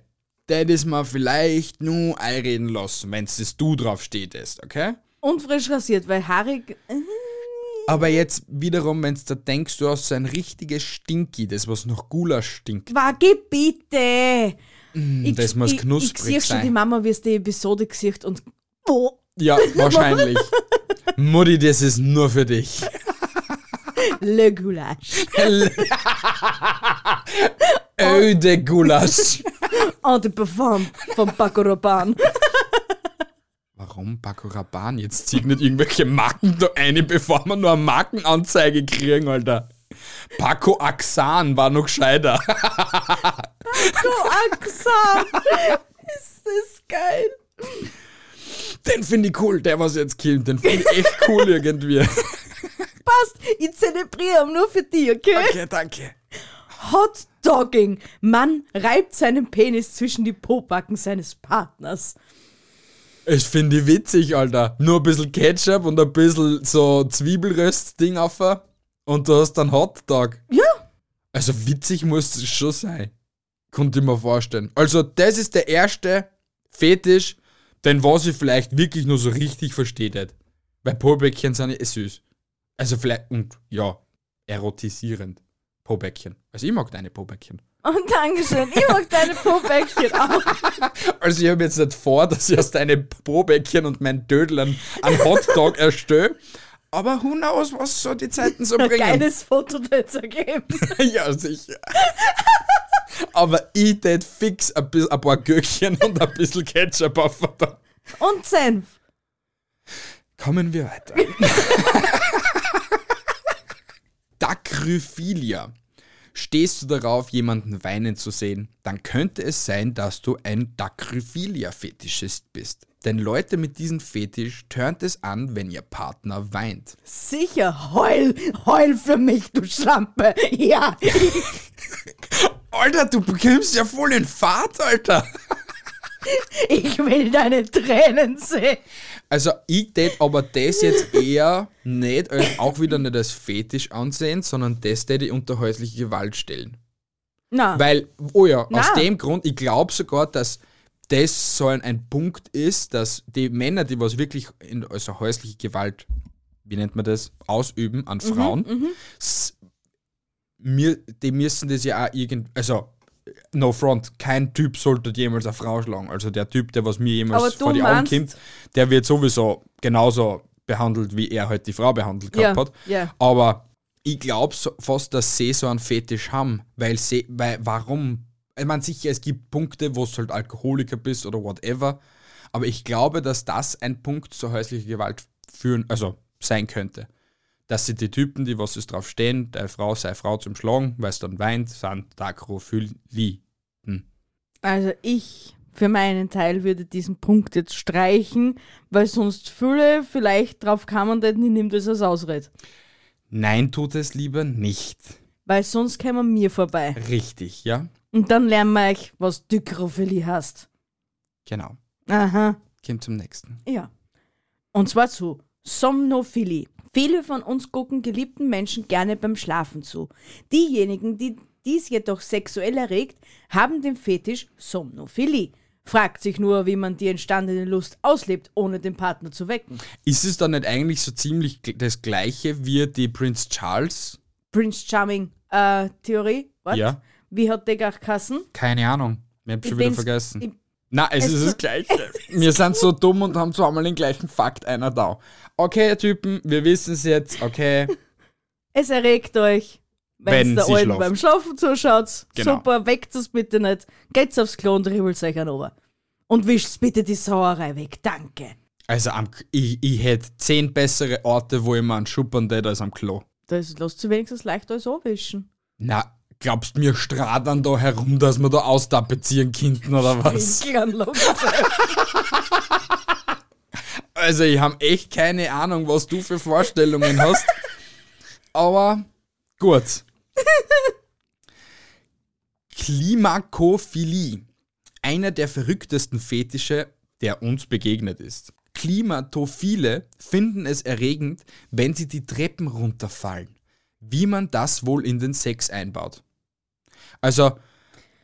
Das ist mir vielleicht nur einreden lassen, wenn es das Du drauf steht ist, okay? Und frisch rasiert, weil haarig. äh, Aber jetzt wiederum, wenn du da denkst, du hast so ein richtiges Stinky, das was nach Gulasch stinkt. Wage bitte! Ich, das muss ich, Ich knusprig sehe schon sein. die Mama, wie es die Episode gesieht und. Oh, Ja, wahrscheinlich. Mutti, das ist nur für dich. le Goulash. Öde Gulasch. Oh, de Parfum von Paco Rabanne. Warum Paco Rabanne? Jetzt zieh nicht irgendwelche Marken da ein, bevor wir nur eine Markenanzeige kriegen, Alter. Paco Axan war noch gescheiter. So Axan. Ist das geil. Den finde ich cool, der was jetzt killt. Den finde ich echt cool irgendwie. Passt. Ich zelebriere nur für dich, okay? Okay, danke. Hot Dogging. Mann reibt seinen Penis zwischen die Pobacken seines Partners. Ich finde ich witzig, Alter. Nur ein bisschen Ketchup und ein bisschen so Zwiebelröst-Ding auf. Und du hast dann Hotdog. Ja. Also witzig muss es schon sein. Konnte ich mir vorstellen. Also das ist der erste Fetisch, den was ich vielleicht wirklich nur so richtig versteht. Weil Pobäckchen sind ja süß. Also vielleicht, und ja, erotisierend. Pobäckchen. Also ich mag deine Pobäckchen. Und Dankeschön. Ich mag deine Pobäckchen auch. Also ich habe jetzt nicht vor, dass ich aus deinen Pobäckchen und meinen Dödel einen, einen Hotdog erstelle. Aber who knows, was so die Zeiten so bringen. Geiles Foto dazu ergeben. ja, sicher. Aber ich tät fix ein, bisschen, ein paar Gürkchen und ein bisschen Ketchup auf. Und Senf. Kommen wir weiter. Dacryphilia. Stehst du darauf, jemanden weinen zu sehen, dann könnte es sein, dass du ein Dacryphilia-Fetischist bist. Denn Leute mit diesem Fetisch turnt es an, wenn ihr Partner weint. Sicher, heul, heul für mich, du Schlampe. Ja. Alter, du bekommst ja voll den Fahrt, Alter. Ich will deine Tränen sehen. Also ich tät aber das jetzt eher nicht als auch wieder nicht als Fetisch ansehen, sondern das tät ich unter häusliche Gewalt stellen. Na, Weil, oh ja, aus Na. dem Grund, ich glaube sogar, dass das so ein, ein Punkt ist, dass die Männer, die was wirklich in also häusliche Gewalt, wie nennt man das, ausüben an Mhm, Frauen, s- mir, die müssen das ja auch irgend, also no front, kein Typ sollte jemals eine Frau schlagen. Also der Typ, der was mir jemals vor die Augen kommt, der wird sowieso genauso behandelt, wie er halt die Frau behandelt gehabt Ja, hat. ja. Aber ich glaube fast, dass sie so einen Fetisch haben, weil sie, weil, warum? Ich meine, sicher, es gibt Punkte, wo du halt Alkoholiker bist oder whatever, aber ich glaube, dass das ein Punkt zur häuslichen Gewalt führen, also sein könnte. Dass sie die Typen, die was es drauf stehen, der Frau sei Frau zum Schlagen, weil es dann weint, sind Dacrophilie. also ich für meinen Teil würde diesen Punkt jetzt streichen, weil sonst viele vielleicht drauf kamen, denn ich nehme das als Ausrede. Nein, tut es lieber nicht. Weil sonst kämen mir vorbei. Richtig, ja? Und dann lernen wir euch, was Dykrophilie heißt. Genau. Aha. Kommt zum nächsten. Ja. Und zwar zu Somnophilie. Viele von uns gucken geliebten Menschen gerne beim Schlafen zu. Diejenigen, die dies jedoch sexuell erregt, haben den Fetisch Somnophilie. Fragt sich nur, wie man die entstandene Lust auslebt, ohne den Partner zu wecken. Ist es dann nicht eigentlich so ziemlich das gleiche wie die Prince Charles? Prince Charming äh, Theorie? What? Ja. Wie hat der gekassen? Keine Ahnung. Ich hab schon Ich wieder bin's- vergessen. ich- Na, es, Es ist das Gleiche. Wir sind so dumm und haben zweimal den gleichen Fakt einer da. Okay, Typen, wir wissen es jetzt. Okay. Es erregt euch, Wenn der Alten beim Schlafen zuschaut. Genau. Super, weckt es bitte nicht. Geht's aufs Klo und ribbelt euch an ober. Und wischt bitte die Sauerei weg. Danke. Also, am, ich, ich hätte zehn bessere Orte, wo ich mir einen Schuppern tät als am Klo. Das lässt sich wenigstens leicht alles anwischen. Na, glaubst mir stradern da herum, dass wir da austapezieren könnten oder was? Also, ich habe echt keine Ahnung, was du für Vorstellungen hast. Aber gut. Klimakophilie. Einer der verrücktesten Fetische, der uns begegnet ist. Klimatophile finden es erregend, wenn sie die Treppen runterfallen. Wie man das wohl in den Sex einbaut. Also,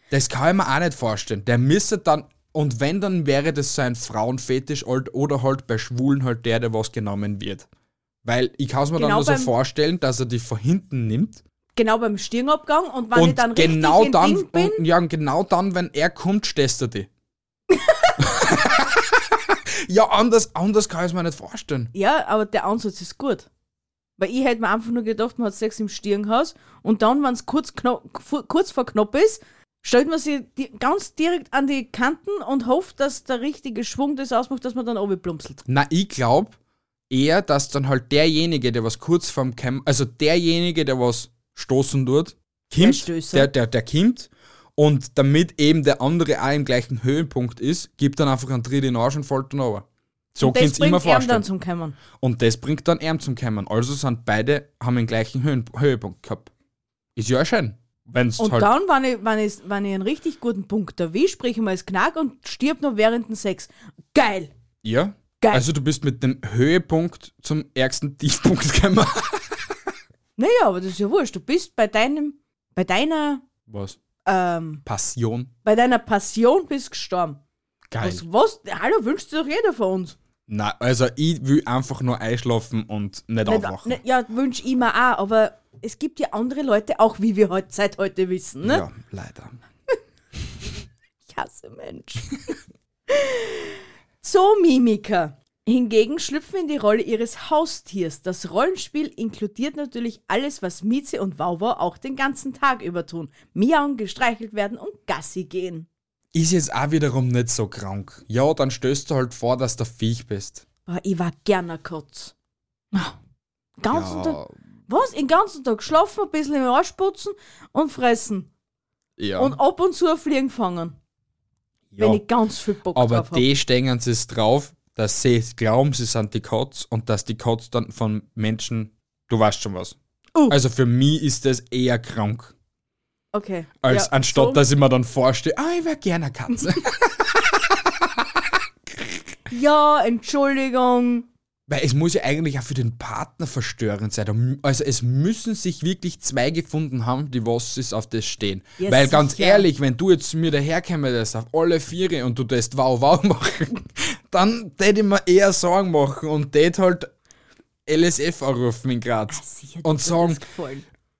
das kann ich mir auch nicht vorstellen. Der müsste dann, und wenn, dann wäre das so ein Frauenfetisch halt- oder halt bei Schwulen halt der, der was genommen wird. Weil ich kann es mir dann Genau nur so vorstellen, dass er die von hinten nimmt Genau beim Stirnabgang und wenn ich und dann genau richtig dann, Ding bin, und, ja, und genau dann, wenn er kommt, stehst du die. ja, anders, anders kann ich es mir nicht vorstellen. ja, aber der Ansatz ist gut. Weil ich hätte mir einfach nur gedacht, man hat Sex im Stirnhaus und dann, wenn es kurz, kurz vor Knopf ist, stellt man sie ganz direkt an die Kanten und hofft, dass der richtige Schwung das ausmacht, dass man dann oben plumpselt. Na, ich glaube eher, dass dann halt derjenige, der was kurz vorm Cam, also derjenige, der was stoßen tut, Der kommt, Stößer. der, der, der kommt und damit eben der andere auch im gleichen Höhenpunkt ist, gibt dann einfach einen Tritt in Arsch und fällt dann runter. So könnt ihr immer vorstellen. dann zum Kommen. Und das bringt dann ihm zum Kommen. Also sind beide, haben den gleichen Höhen, Höhepunkt gehabt. Ist ja schön. Wenn's Und halt, dann, wenn ich, wenn, ich, wenn ich einen richtig guten Punkt erwische, sprich ich mal das Knack und stirb noch während dem Sex. Geil! ja. Geil. Also du bist mit dem Höhepunkt zum ärgsten Tiefpunkt gekommen. Naja, aber das ist ja wurscht. Du bist bei deinem, bei deiner, Was? ähm, Passion. bei deiner Passion bist gestorben. Geil. Was, was? Hallo, wünscht sich doch jeder von uns. Na, also ich will einfach nur einschlafen und nicht, Nicht, aufwachen. ne, ja, wünsch ich mir auch, aber es gibt ja andere Leute, auch wie wir heute, seit heute wissen, ne? Ja, leider. Ich hasse Menschen. Zoomimiker hingegen schlüpfen in die Rolle ihres Haustiers. Das Rollenspiel inkludiert natürlich alles, was Mieze und Wauwau auch den ganzen Tag über tun. Miauen, gestreichelt werden und Gassi gehen. Ist jetzt auch wiederum nicht so krank. Ja, dann stößt du halt vor, dass du Viech bist. Boah, ich war gerne Kotz. Ah, Ganzen Ja. Tag. Was? Den ganzen Tag schlafen, ein bisschen im Arsch putzen und fressen. Ja. Und ab und zu ein Fliegen fangen. ja. Wenn ich ganz viel Bock Aber drauf hab. die stehen sie es drauf, dass sie glauben, sie sind die Kotz und dass die Kotz dann von Menschen, du weißt schon was. Uh. Also für mich ist das eher krank, Okay. als ja, anstatt so, dass ich mir dann vorstelle, ah, ich wäre gerne eine Katze. Ja, Entschuldigung. Weil es muss ja eigentlich auch für den Partner verstörend sein. Also es müssen sich wirklich zwei gefunden haben, die was ist auf das stehen. Ja, Weil ganz sicher. ehrlich, wenn du jetzt zu mir daherkommst auf alle Viere und du das wow wow machen, dann hätte ich mir eher Sorgen machen und tät halt LSF anrufen in Graz. Sicher, Und dir sagen.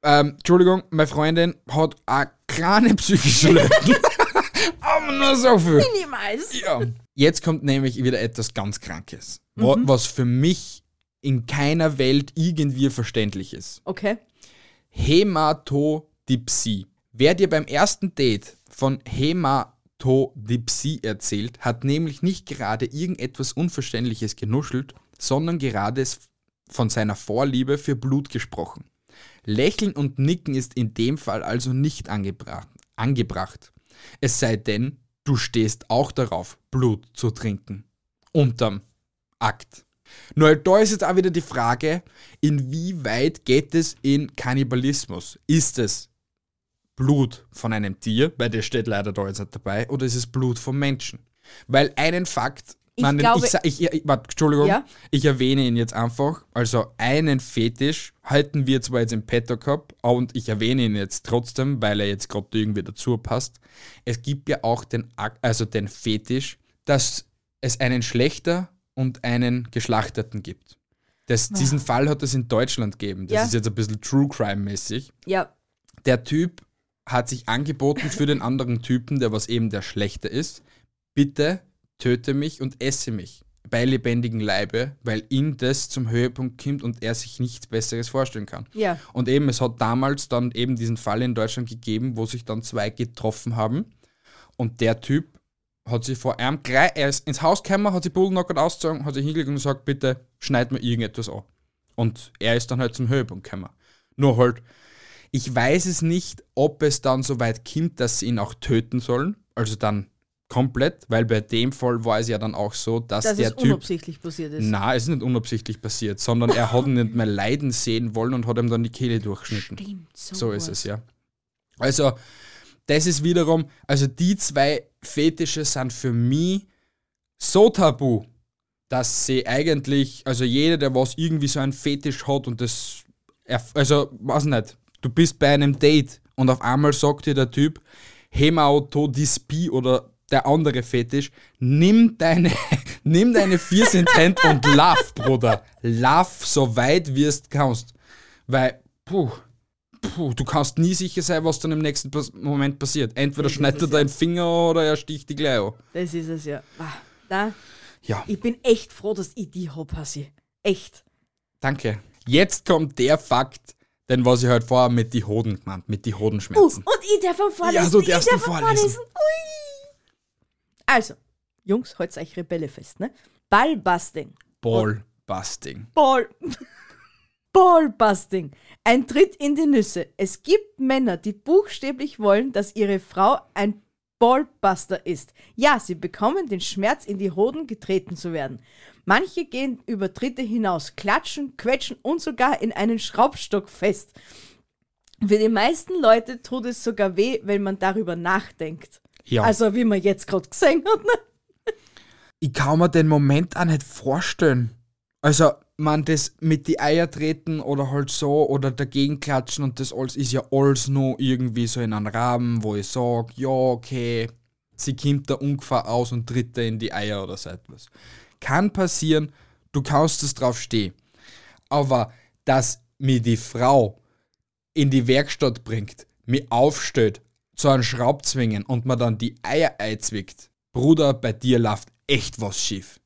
Ähm, Entschuldigung, meine Freundin hat eine kleine psychische Lücken. Aber nur so viel. Niemals. Ja. Jetzt kommt nämlich wieder etwas ganz Krankes, wa- was für mich in keiner Welt irgendwie verständlich ist. Okay. Hämatodipsie. Wer dir beim ersten Date von Hämatodipsie erzählt, hat nämlich nicht gerade irgendetwas Unverständliches genuschelt, sondern gerade von seiner Vorliebe für Blut gesprochen. Lächeln und Nicken ist in dem Fall also nicht angebracht. angebracht. Es sei denn, du stehst auch darauf, Blut zu trinken. Unterm Akt. Nur da ist jetzt auch wieder die Frage, inwieweit geht es in Kannibalismus? Ist es Blut von einem Tier, weil das steht leider da jetzt nicht dabei, oder ist es Blut vom Menschen? Weil einen Fakt, Ich man, glaube- ich, ich, ich, warte, Entschuldigung, Ja? ich erwähne ihn jetzt einfach. Also einen Fetisch halten wir zwar jetzt im Petto gehabt, und ich erwähne ihn jetzt trotzdem, weil er jetzt gerade irgendwie dazu passt. Es gibt ja auch den, also den Fetisch, dass es einen Schlechter und einen Geschlachteten gibt. Das, diesen Fall hat es in Deutschland gegeben. Das Ja. ist jetzt ein bisschen True Crime-mäßig Ja, der Typ hat sich angeboten für den anderen Typen, der was eben der Schlechte ist. Bitte töte mich und esse mich bei lebendigem Leibe, weil ihm das zum Höhepunkt kommt und er sich nichts Besseres vorstellen kann. ja. Und eben, es hat damals dann eben diesen Fall in Deutschland gegeben, wo sich dann zwei getroffen haben und der Typ hat sich vor einem gleich, er ist ins Haus gekommen, hat sich Bullknockert ausgezogen, hat sich hingelegt und gesagt, bitte schneid mir irgendetwas an. Und er ist dann halt zum Höhepunkt gekommen. Nur halt, ich weiß es nicht, ob es dann so weit kommt, dass sie ihn auch töten sollen. Also dann komplett, weil bei dem Fall war es ja dann auch so, dass Dass der es Typ. unabsichtlich passiert ist. Na, es ist nicht unabsichtlich passiert, sondern er hat ihn nicht mehr leiden sehen wollen und hat ihm dann die Kehle durchgeschnitten. Stimmt, so, So ist es, ja. Also, das ist wiederum, also die zwei Fetische sind für mich so tabu, dass sie eigentlich, also jeder, der was irgendwie so einen Fetisch hat und das, also, weiß nicht, du bist bei einem Date und auf einmal sagt dir der Typ, Hemauto Dispi oder der andere Fetisch, nimm deine, nimm deine vier in Hand und lauf, Bruder. Lauf so weit wie es kannst. Weil, puh, puh, du kannst nie sicher sein, was dann im nächsten Moment passiert. Entweder schneidet er deinen Finger an oder er sticht die gleich an. Das ist es ja. Ah, da, Ja, ich bin echt froh, dass ich die hab, Hasi. Echt. danke. Jetzt kommt der Fakt, den was ich halt vorher mit die Hoden gemeint, mit die Uh, Hodenschmerzen. und ich darf vorlesen. Ja, du ich darfst darf am am vorlesen. Ui. Also, Jungs, halt's euch Rebelle fest, ne? Ballbusting. Ballbusting. Ball. Ballbusting. Ein Tritt in die Nüsse. Es gibt Männer, die buchstäblich wollen, dass ihre Frau ein Ballbuster ist. Ja, sie bekommen den Schmerz, in die Hoden getreten zu werden. Manche gehen über Tritte hinaus, klatschen, quetschen und sogar in einen Schraubstock fest. Für die meisten Leute tut es sogar weh, wenn man darüber nachdenkt. Ja. Also, wie man jetzt gerade gesehen hat. Ne? ich kann mir den Moment auch nicht vorstellen. Also, man, das mit die Eier treten oder halt so oder dagegen klatschen und das alles ist ja alles nur irgendwie so in einem Rahmen, wo ich sage, ja, okay, sie kommt da ungefähr aus und tritt da in die Eier oder so etwas. Kann passieren, du kannst es drauf stehen. Aber dass mir die Frau in die Werkstatt bringt, mich aufstellt, zu einem Schraubzwingen und mir dann die Eier einzwickt, Bruder, bei dir läuft echt was schief.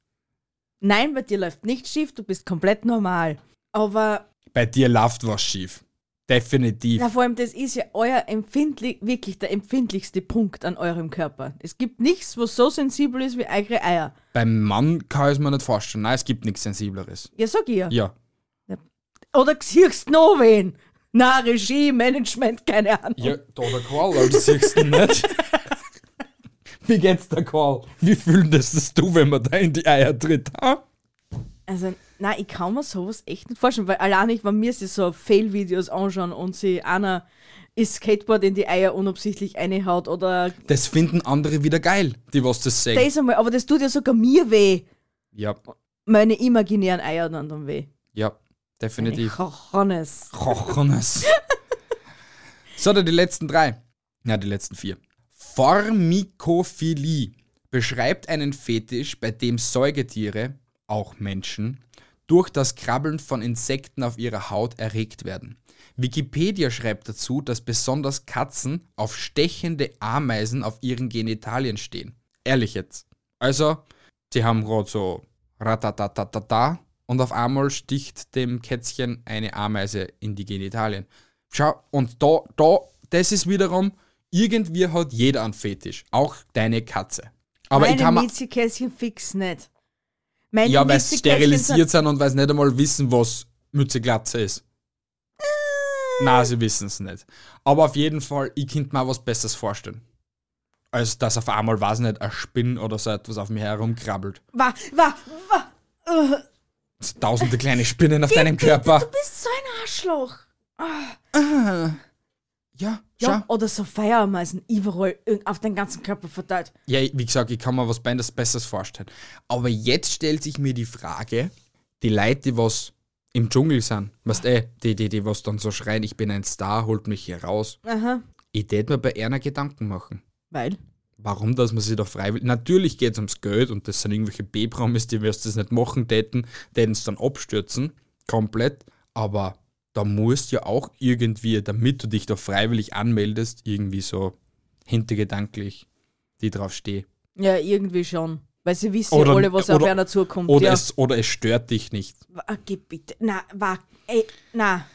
Nein, bei dir läuft nicht schief, du bist komplett normal. Aber Bei dir läuft was schief. Definitiv. Ja, vor allem, das ist ja euer empfindlich, wirklich der empfindlichste Punkt an eurem Körper. Es gibt nichts, was so sensibel ist wie eure Eier. Beim Mann kann ich es mir nicht vorstellen. Nein, es gibt nichts Sensibleres. Ja, sag ich ja. Ja. Oder siehst du noch wen? Na, Regie, Management, keine Ahnung. Ja, da der Karl, aber das siehst du nicht. Wie geht's der Karl? Wie fühlt das das du, wenn man da in die Eier tritt? Ha? Also, nein, ich kann mir sowas echt nicht vorstellen, weil allein ich, wenn mir sie so Fail-Videos anschauen und sie einer ist Skateboard in die Eier unabsichtlich reinhaut oder Das finden andere wieder geil, die was das sehen. das einmal, aber das tut ja sogar mir weh. Ja, Meine imaginären Eier dann dann weh. ja, definitiv. Hannes. Kochones. so, dann die letzten drei. Ja, die letzten vier. Formikophilie beschreibt einen Fetisch, bei dem Säugetiere, auch Menschen, durch das Krabbeln von Insekten auf ihrer Haut erregt werden. Wikipedia schreibt dazu, dass besonders Katzen auf stechende Ameisen auf ihren Genitalien stehen. Ehrlich jetzt. Also, sie haben gerade so ratatatatata und auf einmal sticht dem Kätzchen eine Ameise in die Genitalien. Schau, und da, da, das ist wiederum, irgendwie hat jeder einen Fetisch, auch deine Katze. Aber ich Meine kann mir, Mietzekästchen fix nicht. Meine ja, weil sie sterilisiert sind und weil sie nicht einmal wissen, was Mützeglatze ist. Na, sie wissen es nicht. Aber auf jeden Fall, ich könnte mir was Besseres vorstellen. als dass auf einmal, weiß nicht, ein Spinn oder so etwas auf mir herumkrabbelt. War, war, war. So Tausende kleine Spinnen auf deinem Körper. Du bist so ein Arschloch. Ja, schau. Ja, oder so Feuerameisen überall auf den ganzen Körper verteilt. Ja, wie gesagt, ich kann mir was Besseres vorstellen. Aber jetzt stellt sich mir die Frage, die Leute, die was im Dschungel sind, weißt du, die, die, die was dann so schreien, ich bin ein Star, holt mich hier raus. Aha. Ich tät mir bei einer Gedanken machen. Weil? Warum, dass man sich da freiwillig. Natürlich geht es ums Geld und das sind irgendwelche B-Promis, die wirst das nicht machen täten, täten es dann abstürzen, komplett. Aber da musst ja auch irgendwie, damit du dich da freiwillig anmeldest, irgendwie so hintergedanklich, die drauf stehen. Ja, irgendwie schon. Weil sie wissen Oder- ja alle, was auf oder- einer zukommt. Oder, ja. es, oder es stört dich nicht. Wa- Geh bitte. Na, war. Ey, na.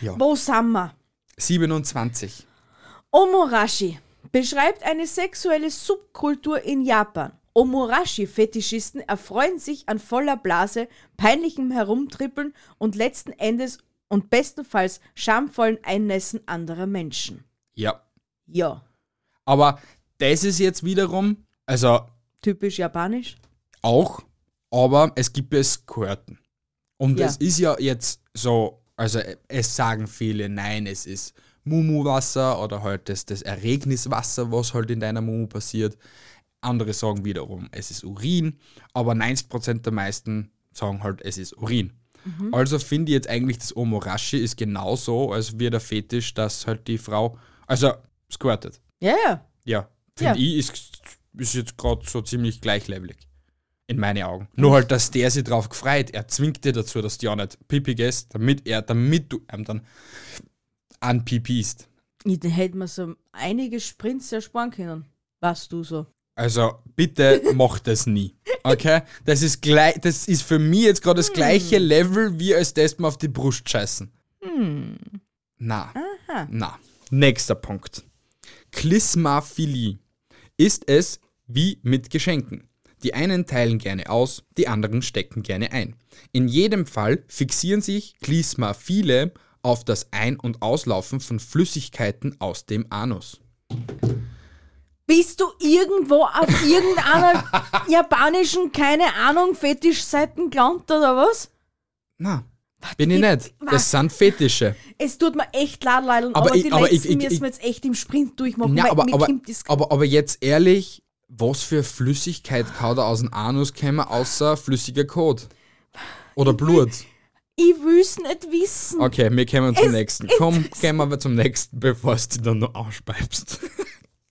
Ja. Wo sind wir? 27. Omorashi beschreibt eine sexuelle Subkultur in Japan. Omorashi-Fetischisten erfreuen sich an voller Blase, peinlichem Herumtrippeln und letzten Endes und bestenfalls schamvollen Einnässen anderer Menschen. Ja. Ja, Aber das ist jetzt wiederum, also typisch japanisch. auch, aber es gibt es Kohorten. Und Ja. es ist ja jetzt so, also es sagen viele, nein, es ist Mumu-Wasser oder halt das, das Erregniswasser, was halt in deiner Mumu passiert. Andere sagen wiederum, es ist Urin, aber 90% der meisten sagen halt, es ist Urin. Also finde ich jetzt eigentlich, das Omorashi ist genauso, als wie der Fetisch, dass halt die Frau, also squirtet. Ja, ja. Ja, finde Ja. ich, ist, ist jetzt gerade so ziemlich gleichlevelig. In meinen Augen. Nur halt, dass der sich drauf gefreut. Er zwingt dir dazu, dass du ja nicht Pipi gehst, damit er, damit du ihm dann anpipist. Ich hätte mir so einige Sprints ersparen können. Was du so. Also bitte mach das nie. Okay? Das ist gleich, das ist für mich jetzt gerade das gleiche Level, wie als das mal auf die Brust scheißen. Na. Na. Nächster Punkt. Klismaphilie. Ist es wie mit Geschenken. Die einen teilen gerne aus, die anderen stecken gerne ein. In jedem Fall fixieren sich Klismaphile auf das Ein- und Auslaufen von Flüssigkeiten aus dem Anus. Bist du irgendwo auf irgendeiner japanischen, keine Ahnung, Fetischseiten gelandet oder was? Na, bin ich nicht. Das sind Fetische. Es tut mir echt leid, Leute, aber, Aber ich- die aber letzten ich- müssen ich- wir jetzt echt im Sprint durchmachen, weil aber, aber, aber, aber jetzt ehrlich, was für Flüssigkeit kann da aus dem Anus kommen, außer flüssiger Kot? Oder Blut? Ich will's nicht wissen. Okay, wir kommen zum Es nächsten. Komm, gehen wir zum nächsten, bevor du dich dann noch ausspeibst.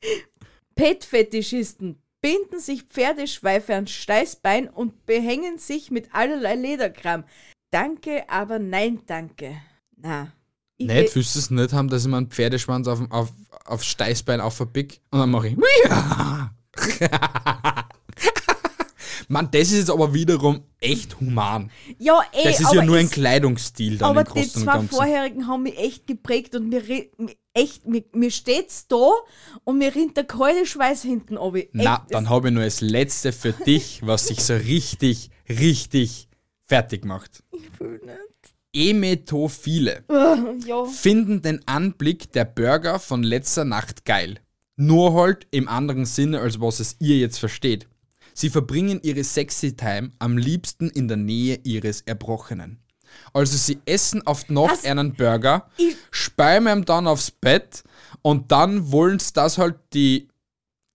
Pet-Fetischisten binden sich Pferdeschweife ans Steißbein und behängen sich mit allerlei Lederkram. Danke, aber nein, danke. Na. Ich Nicht, willst du es nicht haben, dass ich mir einen Pferdeschwanz auf, auf, auf Steißbein aufverpick und dann mache ich. Mann, das ist jetzt aber wiederum echt human. ja, eh, Das ist ja nur ein Kleidungsstil dann Aber im die Großen und zwei Ganzen. vorherigen haben mich echt geprägt und mir, mir echt, mir, mir steht's da und mir rinnt der kalte Schweiß hinten ab. Na, dann habe ich nur das Letzte für dich, was sich so richtig, richtig fertig macht. Ich will nicht. Emetophile Ja. finden den Anblick der Burger von letzter Nacht geil. Nur halt im anderen Sinne, als was es ihr jetzt versteht. Sie verbringen ihre Sexy Time am liebsten in der Nähe ihres Erbrochenen. Also sie essen die Nacht Was? einen Burger, speimen ihm dann aufs Bett und dann wollen sie, dass halt die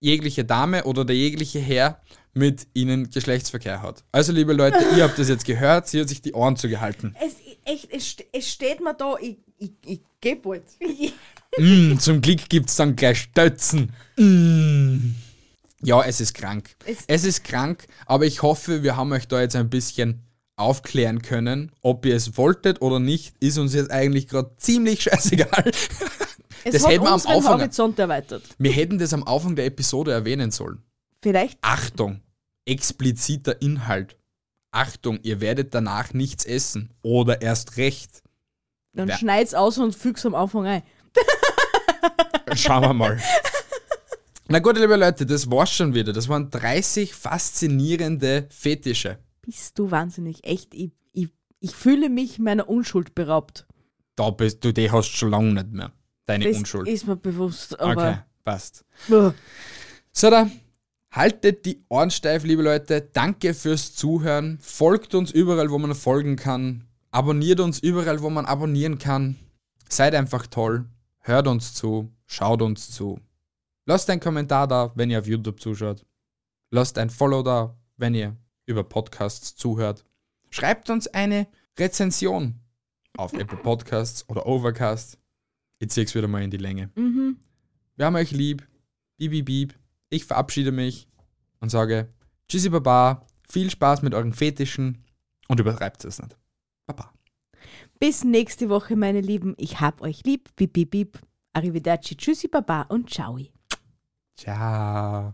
jegliche Dame oder der jegliche Herr mit ihnen Geschlechtsverkehr hat. Also liebe Leute, ihr habt das jetzt gehört, sie hat sich die Ohren zugehalten. Es, echt, es, es steht mir da, ich, ich, ich geh bald. Mm, zum Glück gibt's dann gleich Stötzen. Mm. Ja, es ist krank. Es- Es, ist krank, aber ich hoffe, wir haben euch da jetzt ein bisschen aufklären können. Ob ihr es wolltet oder nicht, ist uns jetzt eigentlich gerade ziemlich scheißegal. Es Das hätten wir am Anfang- Horizont erweitert. Wir hätten das am Anfang der Episode erwähnen sollen. Vielleicht. Achtung, expliziter Inhalt. Achtung, ihr werdet danach nichts essen. Oder erst recht. Dann Ja. schneid's aus und füg's am Anfang ein. Schauen wir mal. Na gut, liebe Leute, das war's schon wieder. Das waren 30 faszinierende Fetische. Bist du wahnsinnig. Echt, ich, ich, ich fühle mich meiner Unschuld beraubt. Da bist du, die hast schon lange nicht mehr. Deine Das Unschuld. ist mir bewusst, aber. Okay, passt. Uah. So, da haltet die Ohren steif, liebe Leute. Danke fürs Zuhören. Folgt uns überall, wo man folgen kann. Abonniert uns überall, wo man abonnieren kann. Seid einfach toll. Hört uns zu. Schaut uns zu. Lasst einen Kommentar da, wenn ihr auf YouTube zuschaut. Lasst ein Follow da, wenn ihr über Podcasts zuhört. Schreibt uns eine Rezension auf Apple Podcasts oder Overcast. Ich zieh's wieder mal in die Länge. Mhm. Wir haben euch lieb. Bieb, bieb, bieb. Ich verabschiede mich und sage Tschüssi, Baba. Viel Spaß mit euren Fetischen und übertreibt es nicht. Baba. Bis nächste Woche, meine Lieben. Ich hab euch lieb. Bip, bip, bip. Arrivederci, tschüssi, baba und ciao. Ciao.